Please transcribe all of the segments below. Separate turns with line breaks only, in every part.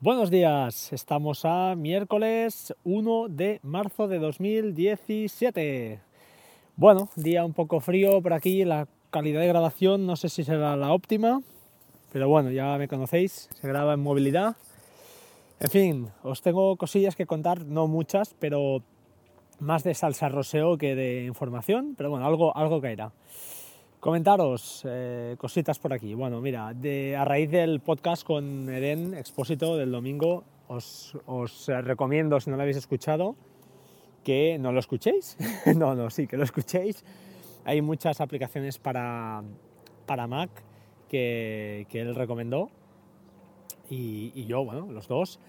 Buenos días, estamos a miércoles 1 de marzo de 2017. Bueno, día un poco frío por aquí, la calidad de grabación no sé si será la óptima, pero bueno, ya me conocéis, se graba en movilidad. En fin, os tengo cosillas que contar, no muchas, pero más de salsa roseo que de información, pero bueno, algo, algo caerá. Comentaros eh, cositas por aquí. Bueno, mira, a raíz del podcast con Eren Expósito del domingo, os, recomiendo, si no lo habéis escuchado, que no lo escuchéis. no, no, sí, que lo escuchéis. Hay muchas aplicaciones para, para Mac que, que él recomendó y yo, bueno, los dos.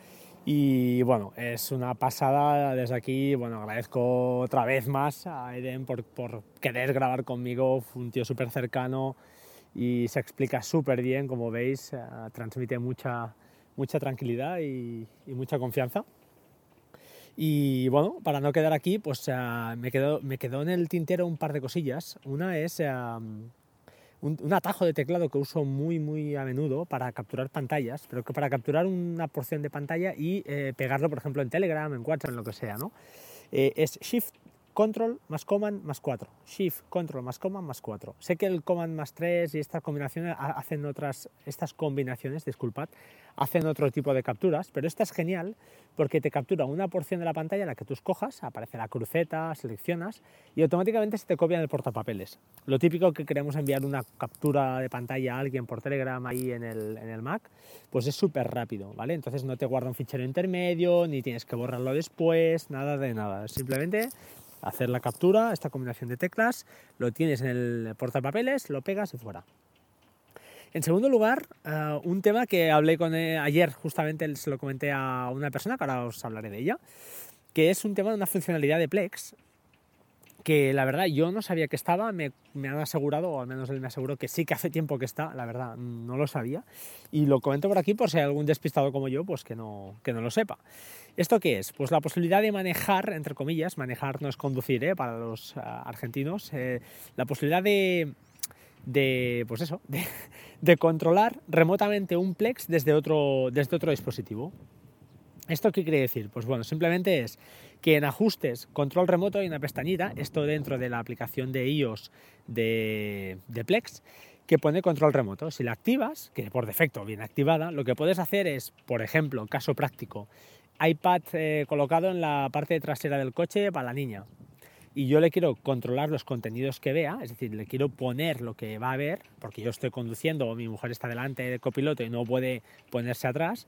Y bueno, es una pasada desde aquí. Bueno, agradezco otra vez más a Eden por, por querer grabar conmigo. Fue un tío súper cercano y se explica súper bien, como veis, eh, transmite mucha, mucha tranquilidad y, mucha confianza. Y bueno, para no quedar aquí, pues uh, me, quedó, me quedó en el tintero un par de cosillas. Una es un, atajo de teclado que uso muy muy a menudo para capturar pantallas, pero que para capturar una porción de pantalla y eh, pegarlo, por ejemplo, en Telegram, en WhatsApp, en lo que sea, ¿no? Eh, es Shift Control más Command más 4. Shift, Control más Command más 4. Sé que el Command más 3 y estas combinaciones hacen otras, estas combinaciones, disculpad, hacen otro tipo de capturas, pero esta es genial porque te captura una porción de la pantalla en la que tú escojas, aparece la cruceta, seleccionas y automáticamente se te copia en el portapapeles. Lo típico que queremos enviar una captura de pantalla a alguien por Telegram ahí en el, en el Mac, pues es súper rápido, ¿vale? Entonces no te guarda un fichero intermedio, ni tienes que borrarlo después, nada de nada. Simplemente hacer la captura, esta combinación de teclas, lo tienes en el portapapeles, lo pegas y fuera. En segundo lugar, eh, un tema que hablé con eh, ayer, justamente se lo comenté a una persona, que ahora os hablaré de ella, que es un tema de una funcionalidad de Plex, que la verdad yo no sabía que estaba, me, han asegurado, o al menos él me aseguró que sí que hace tiempo que está, la verdad no lo sabía, y lo comento por aquí por si hay algún despistado como yo, pues que no, que no lo sepa. ¿Esto qué es? Pues la posibilidad de manejar, entre comillas, manejar no es conducir ¿eh? para los uh, argentinos, eh, la posibilidad de, pues eso, de, controlar remotamente un Plex desde otro, desde otro dispositivo. ¿Esto qué quiere decir? Pues bueno, simplemente es que en ajustes, control remoto hay una pestañita, esto dentro de la aplicación de iOS de, de Plex, que pone control remoto. Si la activas, que por defecto viene activada, lo que puedes hacer es, por ejemplo, caso práctico, iPad eh, colocado en la parte trasera del coche para la niña. Y yo le quiero controlar los contenidos que vea, es decir, le quiero poner lo que va a ver, porque yo estoy conduciendo o mi mujer está delante del copiloto y no puede ponerse atrás.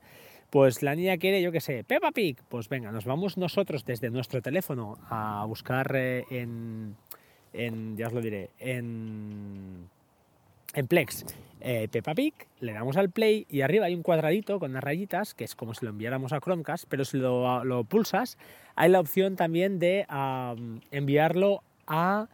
Pues la niña quiere, yo qué sé, Peppa Pig. Pues venga, nos vamos nosotros desde nuestro teléfono a buscar eh, en, en, ya os lo diré, en, en Plex eh, Peppa Pig, le damos al play y arriba hay un cuadradito con unas rayitas, que es como si lo enviáramos a Chromecast, pero si lo, pulsas, hay la opción también de enviarlo a,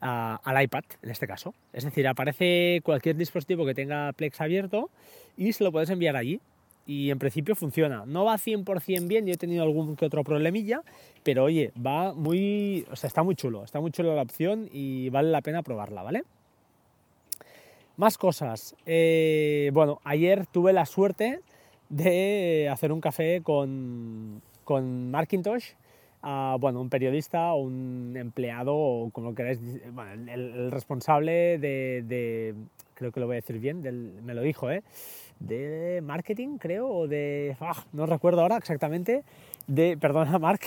al iPad, en este caso. Es decir, aparece cualquier dispositivo que tenga Plex abierto y se lo puedes enviar allí y en principio funciona. No va 100% bien, yo he tenido algún que otro problemilla, pero oye, va muy, o sea, está muy chulo, está muy chulo la opción y vale la pena probarla, ¿vale? Más cosas. Eh, bueno, ayer tuve la suerte de hacer un café con, con Markintosh, bueno, un periodista un empleado, o como queráis, bueno, el, responsable de, de, creo que lo voy a decir bien, del, me lo dijo, ¿eh? de marketing, creo, o de, ah, no recuerdo ahora exactamente, de, perdona Mark,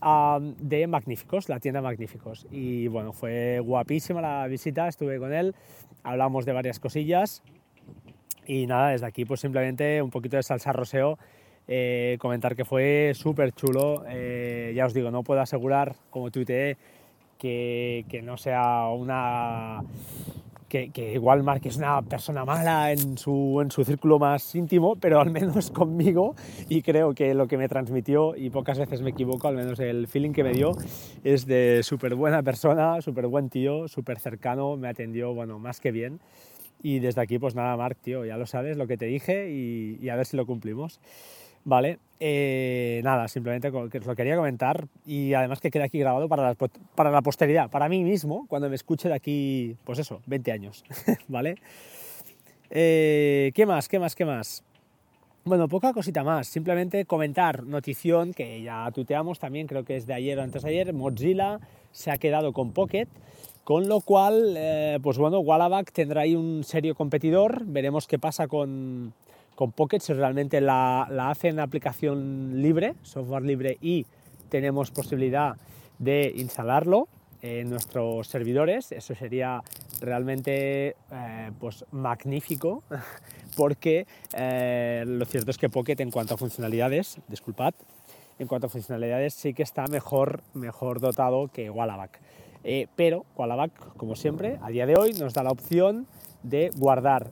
de Magníficos, la tienda Magníficos. Y bueno, fue guapísima la visita, estuve con él, hablamos de varias cosillas y nada, desde aquí pues simplemente un poquito de salsa roseo, eh, comentar que fue súper chulo, eh, ya os digo, no puedo asegurar, como tuiteé, que, que no sea una que, igual Mark es una persona mala en su, en su círculo más íntimo, pero al menos conmigo, y creo que lo que me transmitió, y pocas veces me equivoco, al menos el feeling que me dio, es de súper buena persona, súper buen tío, súper cercano, me atendió, bueno, más que bien. Y desde aquí, pues nada, Mark, tío, ya lo sabes, lo que te dije, y, y a ver si lo cumplimos. Vale, eh, nada, simplemente os lo quería comentar y además que quede aquí grabado para la, para la posteridad, para mí mismo, cuando me escuche de aquí, pues eso, 20 años, ¿vale? Eh, ¿Qué más? ¿Qué más? ¿Qué más? Bueno, poca cosita más, simplemente comentar notición que ya tuteamos también, creo que es de ayer o antes de ayer, Mozilla se ha quedado con Pocket, con lo cual, eh, pues bueno, Wallaback tendrá ahí un serio competidor, veremos qué pasa con, con Pocket, si realmente la, la hacen aplicación libre, software libre y tenemos posibilidad de instalarlo en nuestros servidores, eso sería realmente eh, pues magnífico porque eh, lo cierto es que Pocket en cuanto a funcionalidades, disculpad, en cuanto a funcionalidades sí que está mejor, mejor dotado que Wallaback. Eh, pero Wallaback, como siempre, a día de hoy nos da la opción de guardar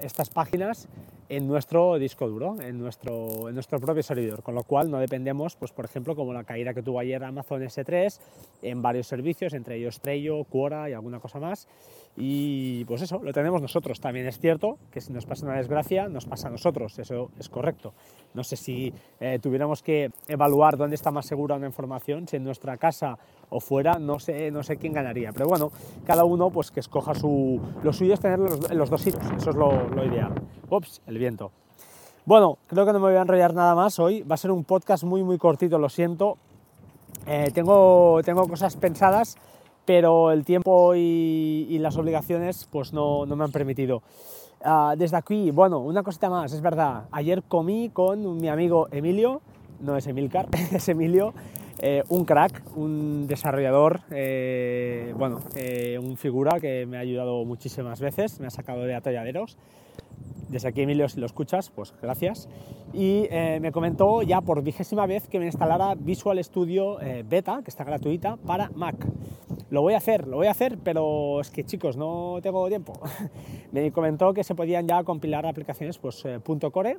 estas páginas en nuestro disco duro, en nuestro, en nuestro propio servidor, con lo cual no dependemos, pues por ejemplo, como la caída que tuvo ayer Amazon S3, en varios servicios, entre ellos Trello, Quora y alguna cosa más, y pues eso, lo tenemos nosotros. También es cierto que si nos pasa una desgracia, nos pasa a nosotros, eso es correcto. No sé si eh, tuviéramos que evaluar dónde está más segura una información, si en nuestra casa o fuera, no sé, no sé quién ganaría. Pero bueno, cada uno pues que escoja su... Lo suyo es tenerlo en los, dos sitios, eso es lo, lo ideal. Ups, el viento. Bueno, creo que no me voy a enrollar nada más hoy. Va a ser un podcast muy, muy cortito, lo siento. Eh, tengo, tengo cosas pensadas pero el tiempo y, las obligaciones pues no, no me han permitido. Ah, desde aquí, bueno, una cosita más, es verdad, ayer comí con mi amigo Emilio, no es Emilcar, es Emilio, eh, un crack, un desarrollador, eh, bueno, eh, un figura que me ha ayudado muchísimas veces, me ha sacado de atolladeros. Desde aquí, Emilio, si lo escuchas, pues gracias. Y me comentó ya por vigésima vez que me instalara Visual Studio Beta, que está gratuita, para Mac. Lo voy a hacer, lo voy a hacer, pero es que chicos, no tengo tiempo. Me comentó que se podían ya compilar aplicaciones pues, eh, .core,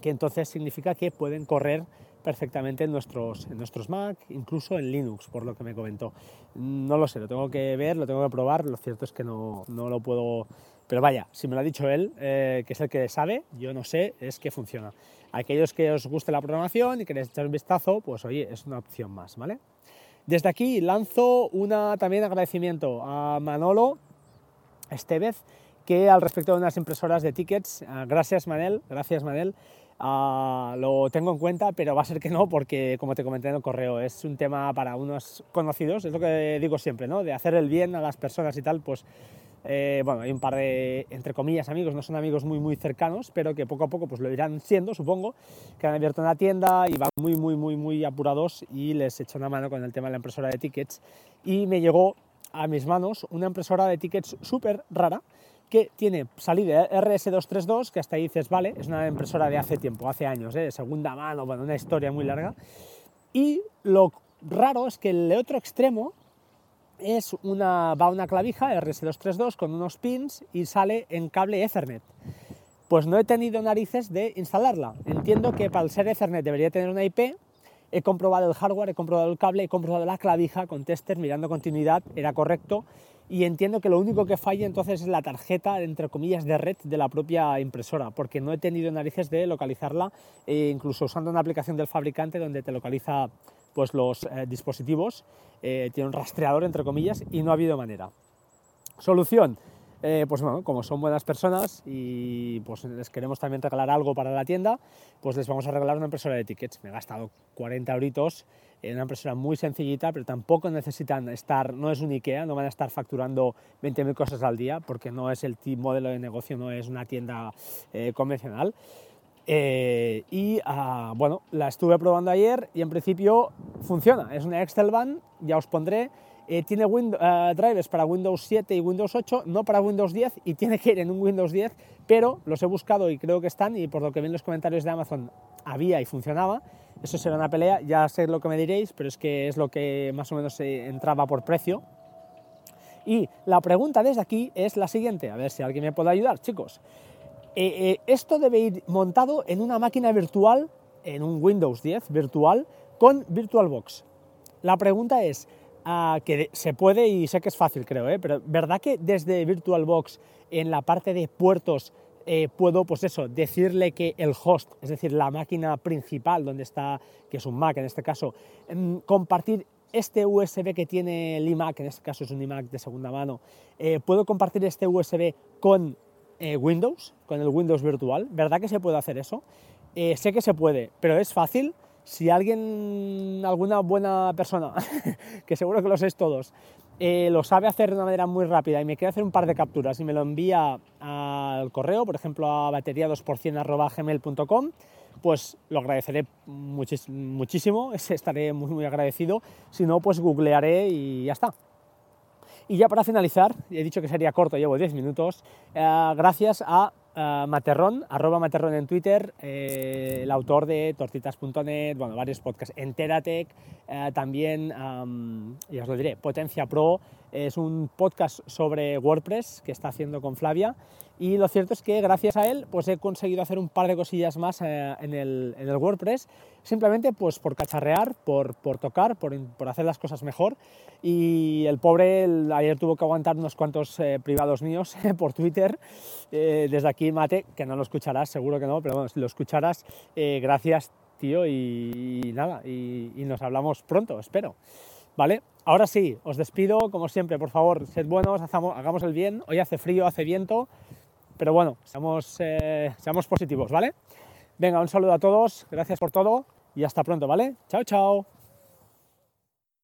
que entonces significa que pueden correr perfectamente en nuestros, en nuestros Mac, incluso en Linux, por lo que me comentó. No lo sé, lo tengo que ver, lo tengo que probar, lo cierto es que no, no lo puedo... Pero vaya, si me lo ha dicho él, eh, que es el que sabe, yo no sé, es que funciona. Aquellos que os guste la programación y queréis echar un vistazo, pues oye, es una opción más, ¿vale? Desde aquí lanzo una, también agradecimiento a Manolo Estevez, que al respecto de unas impresoras de tickets, ah, gracias Manel, gracias Manel, ah, lo tengo en cuenta, pero va a ser que no, porque como te comenté en el correo, es un tema para unos conocidos, es lo que digo siempre, ¿no? de hacer el bien a las personas y tal, pues eh, bueno, hay un par de, entre comillas, amigos, no son amigos muy, muy cercanos, pero que poco a poco pues lo irán siendo, supongo, que han abierto una tienda y van muy, muy, muy, muy apurados y les echo una mano con el tema de la impresora de tickets y me llegó a mis manos una impresora de tickets súper rara que tiene salida RS232, que hasta ahí dices, vale, es una impresora de hace tiempo, hace años, ¿eh? de segunda mano, bueno, una historia muy larga. Y lo raro es que el otro extremo es una, va una clavija RS232 con unos pins y sale en cable Ethernet. Pues no he tenido narices de instalarla. Entiendo que para el ser Ethernet debería tener una IP. He comprobado el hardware, he comprobado el cable, he comprobado la clavija con tester, mirando continuidad, era correcto. Y entiendo que lo único que falla entonces es la tarjeta, entre comillas, de red de la propia impresora, porque no he tenido narices de localizarla, e incluso usando una aplicación del fabricante donde te localiza pues los eh, dispositivos, eh, tiene un rastreador entre comillas y no ha habido manera. Solución, eh, pues bueno, como son buenas personas y pues les queremos también regalar algo para la tienda, pues les vamos a regalar una impresora de tickets. Me he gastado 40 euritos una impresora muy sencillita, pero tampoco necesitan estar, no es un IKEA, no van a estar facturando 20.000 cosas al día, porque no es el modelo de negocio, no es una tienda convencional. Eh, y ah, bueno, la estuve probando ayer y en principio funciona. Es una Excel Van, ya os pondré. Eh, tiene eh, drivers para Windows 7 y Windows 8, no para Windows 10 y tiene que ir en un Windows 10, pero los he buscado y creo que están y por lo que ven los comentarios de Amazon había y funcionaba. Eso será una pelea, ya sé lo que me diréis, pero es que es lo que más o menos entraba por precio. Y la pregunta desde aquí es la siguiente, a ver si alguien me puede ayudar, chicos. Eh, eh, esto debe ir montado en una máquina virtual, en un Windows 10 virtual, con VirtualBox. La pregunta es, ah, que se puede y sé que es fácil creo, ¿eh? pero ¿verdad que desde VirtualBox en la parte de puertos puedo, pues eso, decirle que el host, es decir, la máquina principal donde está, que es un Mac en este caso, em, compartir este USB que tiene el iMac, en este caso es un iMac de segunda mano, puedo compartir este USB con eh, Windows, con el Windows virtual. ¿Verdad que se puede hacer eso? Eh, sé que se puede, pero es fácil. Si alguien, alguna buena persona, que seguro que lo sois todos, eh, lo sabe hacer de una manera muy rápida y me quiere hacer un par de capturas y me lo envía al correo, por ejemplo a batería2%gmail.com, pues lo agradeceré muchísimo, estaré muy, muy agradecido. Si no, pues googlearé y ya está. Y ya para finalizar, he dicho que sería corto, llevo 10 minutos, eh, gracias a uh, Materrón, arroba Materrón en Twitter, eh, el autor de tortitas.net, bueno, varios podcasts, Enteratec, eh, también, ya os lo diré, Potencia Pro, es un podcast sobre WordPress que está haciendo con Flavia. Y lo cierto es que gracias a él pues he conseguido hacer un par de cosillas más eh, en, el, en, el, WordPress, simplemente pues por cacharrear, por, por tocar, por, por, hacer las cosas mejor. Y el pobre ayer tuvo que aguantar unos cuantos eh, privados míos por Twitter, eh, desde aquí Mate, que no lo escucharás, seguro que no, pero bueno, si lo escucharás, gracias tío y, nada, y nos hablamos pronto, espero. ¿Vale? Ahora sí, os despido, como siempre, por favor, sed buenos, hagamos el bien. Hoy hace frío, hace viento, pero bueno, seamos, eh, seamos positivos, ¿vale? Venga, un saludo a todos, gracias por todo y hasta pronto, ¿vale? Chao, chao.